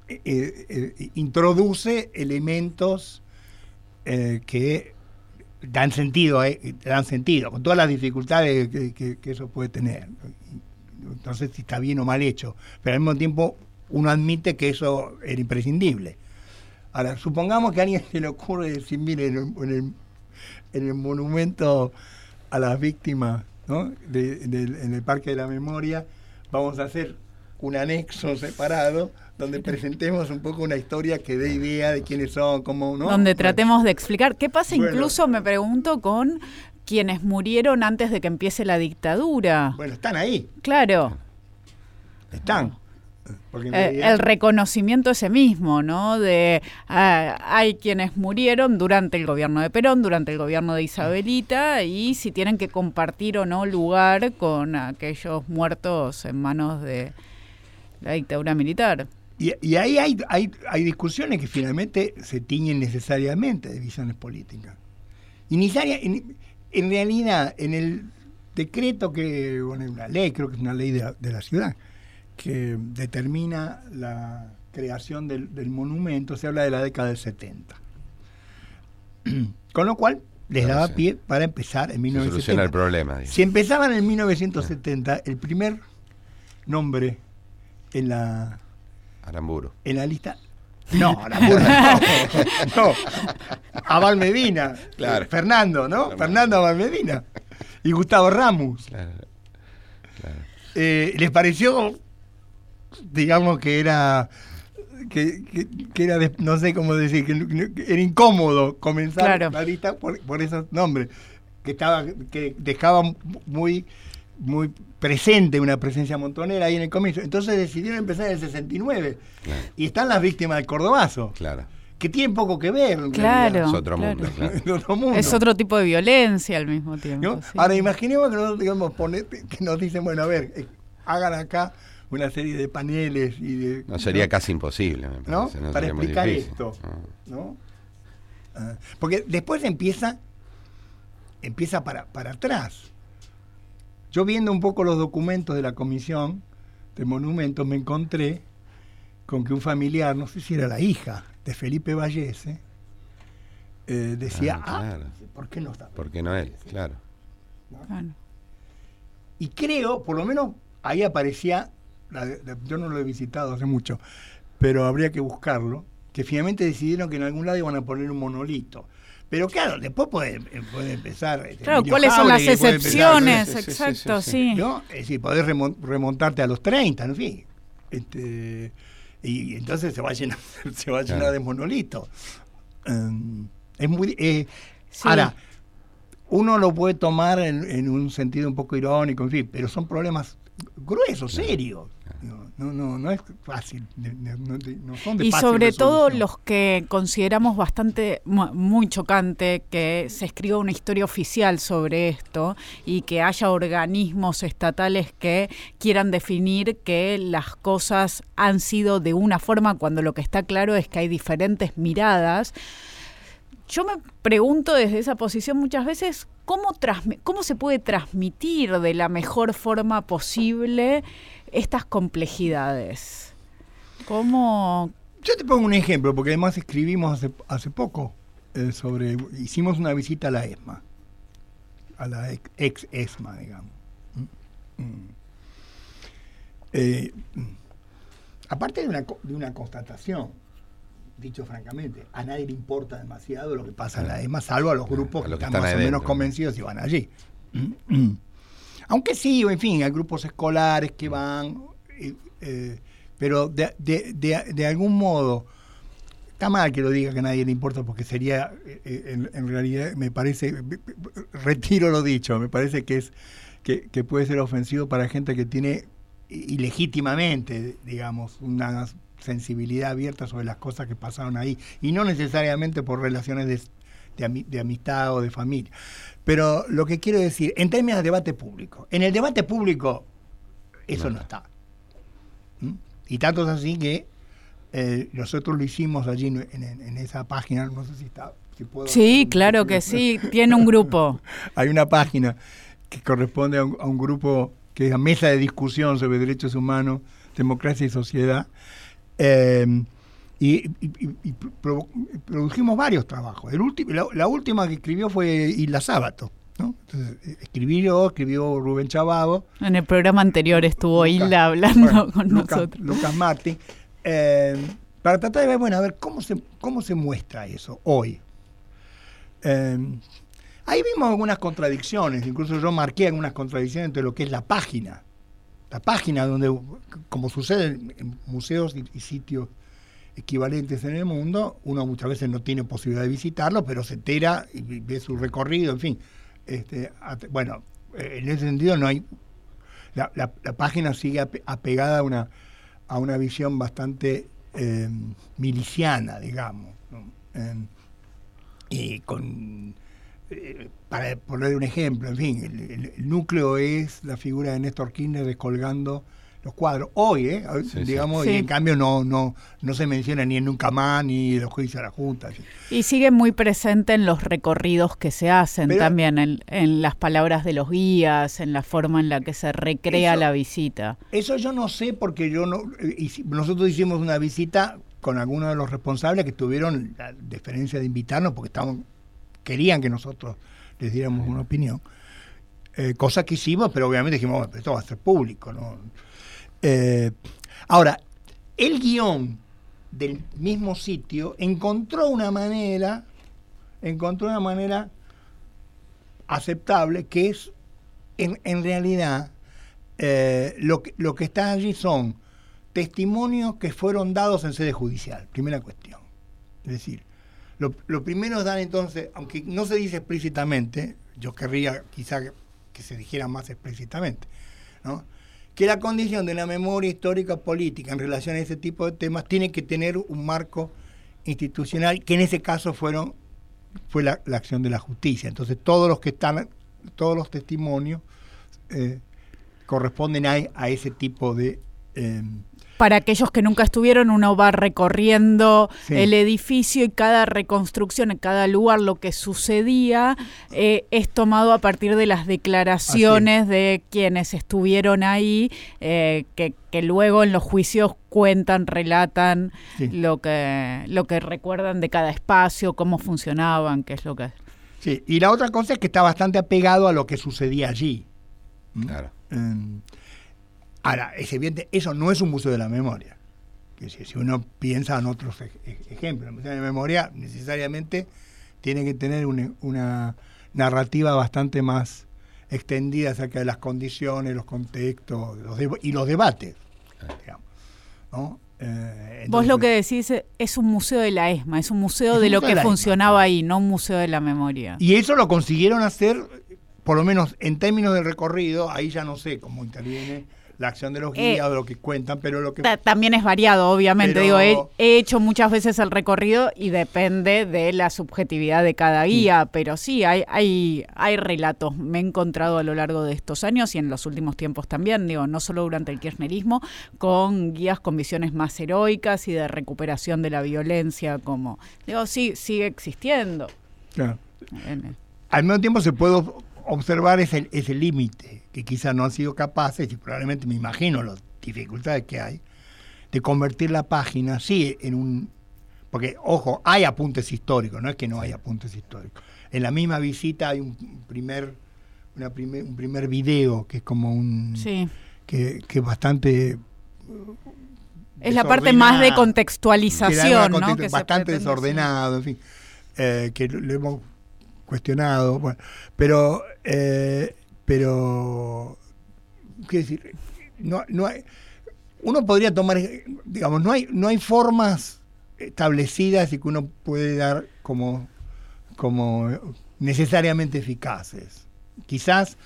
eh, eh, introduce elementos eh, que dan sentido, eh, dan sentido, con todas las dificultades que, eso puede tener. Entonces, si está bien o mal hecho. Pero al mismo tiempo, uno admite que eso era imprescindible. Ahora, supongamos que a alguien se le ocurre decir, mire, en el, en el, monumento a las víctimas, ¿no? en el Parque de la Memoria, vamos a hacer un anexo separado donde presentemos un poco una historia que dé idea de quiénes son, cómo, ¿no? Donde tratemos de explicar. ¿Qué pasa incluso, me pregunto, con quienes murieron antes de que empiece la dictadura? Bueno, están ahí. Claro. Están. Eh, el reconocimiento ese mismo, ¿no? De ah, hay quienes murieron durante el gobierno de Perón, durante el gobierno de Isabelita, y si tienen que compartir o no lugar con aquellos muertos en manos de la dictadura militar. Y, ahí hay, hay, hay, discusiones que finalmente se tiñen necesariamente de visiones políticas. Inicia, en, en, realidad, en el decreto que, bueno, una ley, creo que es una ley de, la ciudad, que determina la creación del, monumento, se habla de la década del 70. Con lo cual, les daba pie para empezar en 1970. el problema. Si empezaban en 1970, el primer nombre en la Aramburu. En la lista No, a la murga no. no. A Valmedina. Claro. Fernando, ¿no? Fernando a Valmedina. Y Gustavo Ramos. Claro, claro. Eh, ¿Les pareció, digamos, que era que, que- que era, de- no sé cómo decir, que, que era incómodo comenzar Claro. la lista por, por esos nombres, que estaba, que dejaban muy, muy presente una presencia montonera ahí en el comienzo. Entonces decidieron empezar en el 69. Claro. Y están las víctimas del Cordobazo, Claro. que tienen poco que ver. Claro. Es otro claro. mundo, claro. Es otro mundo. Es otro tipo de violencia al mismo tiempo. ¿no? sí. Ahora imaginemos que nosotros digamos, poner- que nos dicen, bueno, a ver, eh, hagan acá una serie de paneles y de... No sería casi imposible, me ¿no? parece. ¿no? Para explicar difícil. esto. No. ¿no? Ah, porque después empieza, empieza para, para atrás. Yo viendo un poco los documentos de la comisión de monumentos me encontré con que un familiar, no sé si era la hija de Felipe Vallese, eh, decía, Ah, ah. ¿por qué no está? ¿Por qué no él? Claro. Claro. Y creo, por lo menos ahí aparecía, la- la- yo no lo he visitado hace mucho, pero habría que buscarlo, que finalmente decidieron que en algún lado iban a poner un monolito. Pero claro, después puede, eh, puede empezar... este, Claro, Emilio ¿cuáles son las empezar, excepciones? sí, sí, sí, Exacto, sí, sí. ¿no? Es decir, podés remon- remontarte a los 30, en fin. Este, y, y entonces se va a llenar, se va a llenar Claro. de monolitos. Em, es muy... eh, Sí. Ahora, uno lo puede tomar en, en un sentido un poco irónico, en fin, pero son problemas gruesos, serios. No, no, no, no es fácil. de- de- no, de- no son de Y sobre todo los que consideramos bastante, mu- muy chocante que se escriba una historia oficial sobre esto y que haya organismos estatales que quieran definir que las cosas han sido de una forma cuando lo que está claro es que hay diferentes miradas. Yo me pregunto desde esa posición muchas veces cómo, cómo se puede transmitir de la mejor forma posible estas complejidades. ¿Cómo? Yo te pongo un ejemplo, porque además escribimos hace, hace poco eh, sobre. Hicimos una visita a la ESMA, a la ex, ex ESMA, digamos. Mm, mm. Eh, mm. aparte de una, de una constatación, dicho francamente, a nadie le importa demasiado lo que pasa en la ESMA, salvo a los grupos a que los que están están más o menos convencidos y van allí. Aunque sí, en fin, hay grupos escolares que van, eh, pero de, de- de- de algún modo, está mal que lo diga que a nadie le importa porque sería, eh, eh, en, realidad, me parece, retiro lo dicho, me parece que es que, puede ser ofensivo para gente que tiene ilegítimamente, digamos, una sensibilidad abierta sobre las cosas que pasaron ahí, y no necesariamente por relaciones de, de amistad o de familia. Pero lo que quiero decir, en términos de debate público, en el debate público eso No no, está. ¿Mm? Y tanto es así que eh, nosotros lo hicimos allí en, en- en esa página, no sé si está... Si puedo Sí, claro que sí, tiene un grupo. Hay una página que corresponde a un, a un grupo que es la Mesa de Discusión sobre Derechos Humanos, Democracia y Sociedad. Eh, y, y- y- y pro- produjimos varios trabajos. El último, la, la última que escribió fue Isla Sábato. ¿no? Entonces, eh, escribí yo, escribió Rubén Chavado. En el programa anterior estuvo Lucas- Hilda hablando bueno, con Lucas, nosotros. Lucas Martín. eh, para tratar de ver, bueno, a ver cómo se, cómo se muestra eso hoy. Eh, ahí vimos algunas contradicciones, incluso yo marqué algunas contradicciones entre lo que es la página. La página donde, como sucede en en museos y, y sitios equivalentes en el mundo, uno muchas veces no tiene posibilidad de visitarlo, pero se entera y ve su recorrido, en fin. Este, bueno, eh, en ese sentido no hay la, página sigue ape- apegada a una, a una visión bastante eh, miliciana, digamos. Eh, y con, eh, para poner un ejemplo, en fin, el, el- el núcleo es la figura de Néstor Kirchner descolgando los cuadros. Hoy, ¿eh? Sí, digamos, Sí. y en cambio no, no, no se menciona ni en Nunca Más, ni los juicios a la Junta. Y sigue muy presente en los recorridos que se hacen Pero- también, en, en las palabras de los guías, en la forma en la que se recrea Eso- la visita. Eso yo no sé porque yo no eh, nosotros hicimos una visita con algunos de los responsables que tuvieron la deferencia de invitarnos porque estaban querían que nosotros les diéramos una opinión. Eh, cosa que hicimos, pero obviamente dijimos, "Bueno, esto va a ser público, ¿no? Eh, ahora, el guion del mismo sitio encontró una manera, encontró una manera aceptable que es en, realidad eh, lo, que, lo que está allí son testimonios que fueron dados en sede judicial, primera cuestión. Es decir, lo, lo primero es dar entonces, aunque no se dice explícitamente, yo querría quizá que, que se dijera más explícitamente, ¿no? Que la condición de la memoria histórica política en relación a ese tipo de temas tiene que tener un marco institucional, que en ese caso fueron fue la, la acción de la justicia. Entonces todos los que están, todos los testimonios eh, corresponden a, a, ese tipo de eh, para aquellos que nunca estuvieron, uno va recorriendo sí. el edificio y cada reconstrucción, en cada lugar, lo que sucedía eh, es tomado a partir de las declaraciones de quienes estuvieron ahí, eh, que, que, luego en los juicios cuentan, relatan sí. lo, que, lo que recuerdan de cada espacio, cómo funcionaban, qué es lo que... Sí, y la otra cosa es que está bastante apegado a lo que sucedía allí. Claro. Um, Ahora, es evidente, eso no es un museo de la memoria. Que si, si uno piensa en otros ej ejemplos, el museo de la memoria necesariamente tiene que tener una, una, narrativa bastante más extendida acerca de las condiciones, los contextos los y los debates. Digamos, ¿no? Eh, entonces, Vos lo que decís es un museo de la ESMA, es un museo es de un lo museo que de funcionaba ESMA. ahí, no un museo de la memoria. Y eso lo consiguieron hacer, por lo menos en términos del recorrido, ahí ya no sé cómo interviene la acción de los guías, eh, de lo que cuentan, pero lo que... También es variado, obviamente. Pero, Digo, he, he, hecho muchas veces el recorrido y depende de la subjetividad de cada guía, sí. pero sí, hay, hay, hay relatos. Me he encontrado a lo largo de estos años y en los últimos tiempos también, digo, no solo durante el kirchnerismo, con guías con visiones más heroicas y de recuperación de la violencia, como... Digo, sí, sigue existiendo. Claro. Al mismo tiempo se puede observar ese, ese límite que quizás no han sido capaces, y probablemente me imagino las dificultades que hay, de convertir la página, sí, en un... Porque, ojo, hay apuntes históricos, no es que no hay apuntes históricos. En la misma visita hay un primer, una primer, un primer video que es como un... Sí. Que, que bastante... Es la parte más de contextualización, ¿no? Que bastante desordenado, en fin. Eh, que lo hemos cuestionado. Bueno, pero eh, pero, quiero decir, no, no hay, uno podría tomar, digamos, no hay, no hay formas establecidas y que uno puede dar como, como necesariamente eficaces. Quizás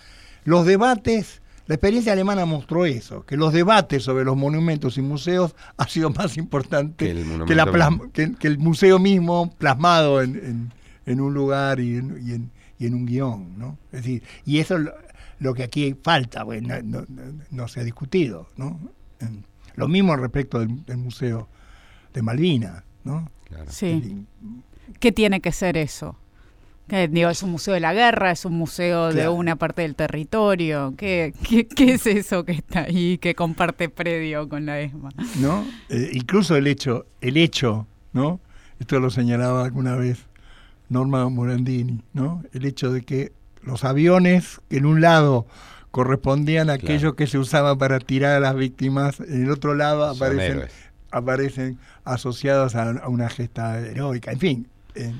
los debates, la experiencia alemana mostró eso, que los debates sobre los monumentos y museos ha sido más importante que, que, la plasma, que, que el museo mismo plasmado en, en, en un lugar y en, y en, y en un guion, ¿no? Es decir, y eso lo que aquí falta, pues, no, no, no, se ha discutido. ¿no? Lo mismo respecto del, del Museo de Malvinas. ¿no? Claro. Sí. ¿Qué tiene que ser eso? Que, digo, es un museo de la guerra, es un museo claro. de una parte del territorio. ¿Qué, ¿Qué, qué, es eso que está ahí, que comparte predio con la ESMA? ¿No? Eh, incluso el hecho, el hecho, ¿no? Esto lo señalaba alguna vez Norma Morandini, ¿no? El hecho de que los aviones que en un lado correspondían a aquellos claro. que se usaban para tirar a las víctimas, en el otro lado aparecen, aparecen asociados a, a, una gesta heroica, en fin. Eh,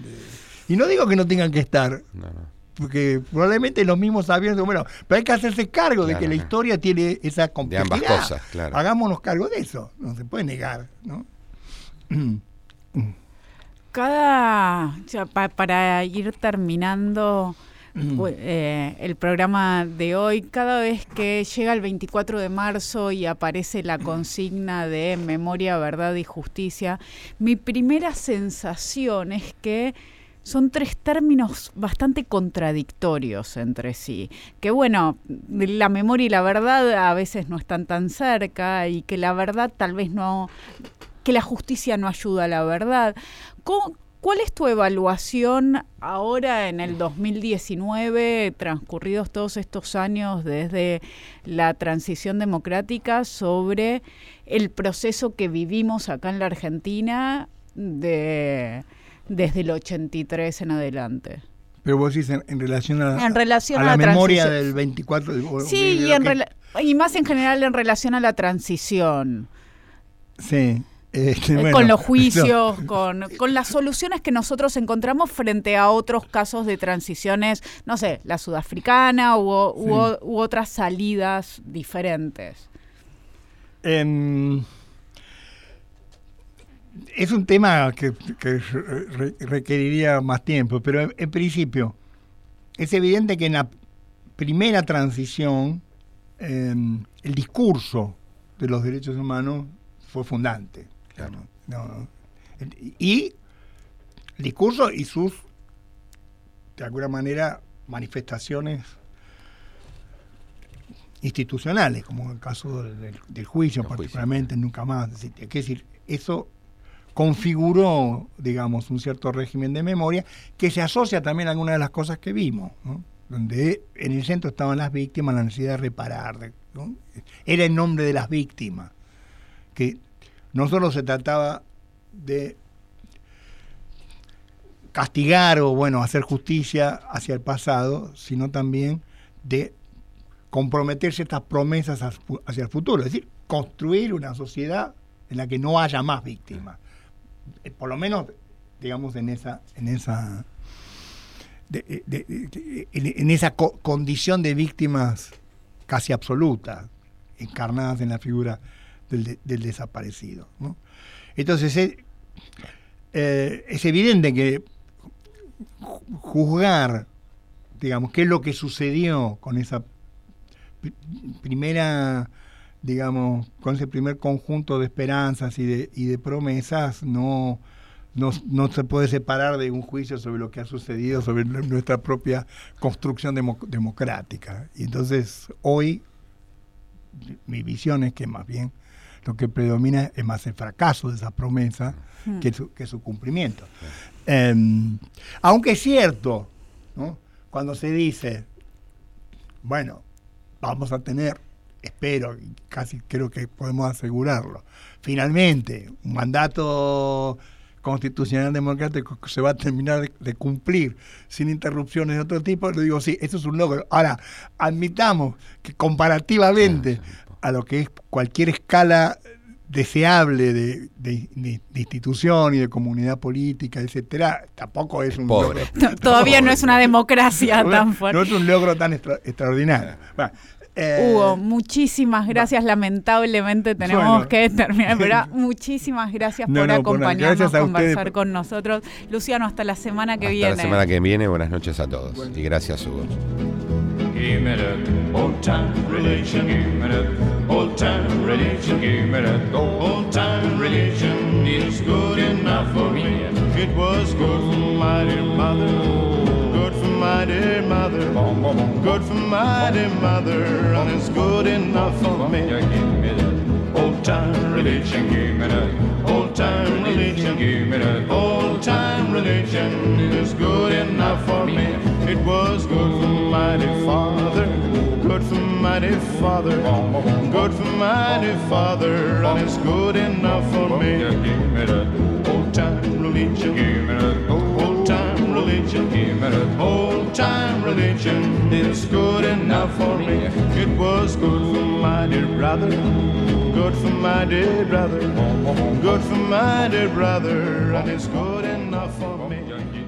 y no digo que no tengan que estar, no, no. porque probablemente los mismos aviones, bueno, pero hay que hacerse cargo claro, de que la historia tiene esa complejidad. De ambas cosas, claro. Hagámonos cargo de eso, no se puede negar, ¿no? Cada, o sea, pa, para ir terminando, eh, el programa de hoy, cada vez que llega el 24 de marzo y aparece la consigna de memoria, verdad y justicia, mi primera sensación es que son tres términos bastante contradictorios entre sí. Que bueno, la memoria y la verdad a veces no están tan cerca y que la verdad tal vez no, que la justicia no ayuda a la verdad. ¿Cómo, ¿Cuál es tu evaluación ahora en el 2019, transcurridos todos estos años desde la transición democrática, sobre el proceso que vivimos acá en la Argentina de, desde el 83 en adelante? Pero vos decís en, en relación a, en relación a, a la, la memoria del 24. Sí, y, y, y, más en general en relación a la transición. Sí. Este, Eh, bueno, con los no. juicios, con, con las soluciones que nosotros encontramos frente a otros casos de transiciones, no sé, la sudafricana u, u- u otras salidas diferentes. Em, es un tema que, que re- requeriría más tiempo, pero en, en principio es evidente que en la primera transición em, el discurso de los derechos humanos fue fundante. Claro. No, y el discurso y sus, de alguna manera, manifestaciones institucionales, como en el caso del, juicio, El juicio. particularmente, nunca más. Es decir, es decir, eso configuró, digamos, un cierto régimen de memoria que se asocia también a algunas de las cosas que vimos, ¿no? donde en el centro estaban las víctimas, la necesidad de reparar. Era en nombre de las víctimas, que no solo se trataba de castigar o bueno hacer justicia hacia el pasado, sino también de comprometer ciertas promesas hacia el futuro, es decir, construir una sociedad en la que no haya más víctimas. Eh, Por lo menos, digamos, en esa, en esa, en, en esa co- condición de víctimas casi absolutas, encarnadas en la figura del, de- del desaparecido. Entonces, eh, eh, es evidente que ju- juzgar, digamos, qué es lo que sucedió con esa pri- primera, digamos, con ese primer conjunto de esperanzas y de, y de promesas, no, no, se puede separar de un juicio sobre lo que ha sucedido, sobre nu- nuestra propia construcción demo- democrática. Y entonces, hoy, mi visión es que más bien lo que predomina es más el fracaso de esa promesa Hmm. que su, que su cumplimiento. Em, aunque es cierto, ¿no? cuando se dice, bueno, vamos a tener, espero, y casi creo que podemos asegurarlo, finalmente, un mandato constitucional democrático que se va a terminar de, de cumplir sin interrupciones de otro tipo, le digo, sí, eso es un logro. Ahora, admitamos que comparativamente a lo que es cualquier escala deseable de, de- de- de institución y de comunidad política, etcétera, tampoco es un Pobre. logro. No, todavía no es una democracia No, tan no fuerte. es un logro tan extra- extraordinario. Bueno, eh, Hugo, muchísimas gracias. Lamentablemente tenemos Bueno. que terminar, pero muchísimas gracias No, por no, acompañarnos, Gracias a conversar con nosotros. Luciano, hasta la semana que Hasta viene. la semana que viene, buenas noches a todos. Y gracias, Hugo. Give me that old time religion. Give me that old time religion. Give me that old time religion. It's good enough for me. It was good for my dear mother. Good for my dear mother. Good for my dear mother. And it's good enough for me. Old time religion. Give me that old time religion. Give me that old time religion. It's good enough for me. It was good for dear father. Good for dear father. Good for dear father. And it's good enough for me. Give me that old time religion. Give me that old me old time religion. is good enough for me. It was good for my dear brother. Good for my dear brother. Good for my dear brother. And it's good enough for me.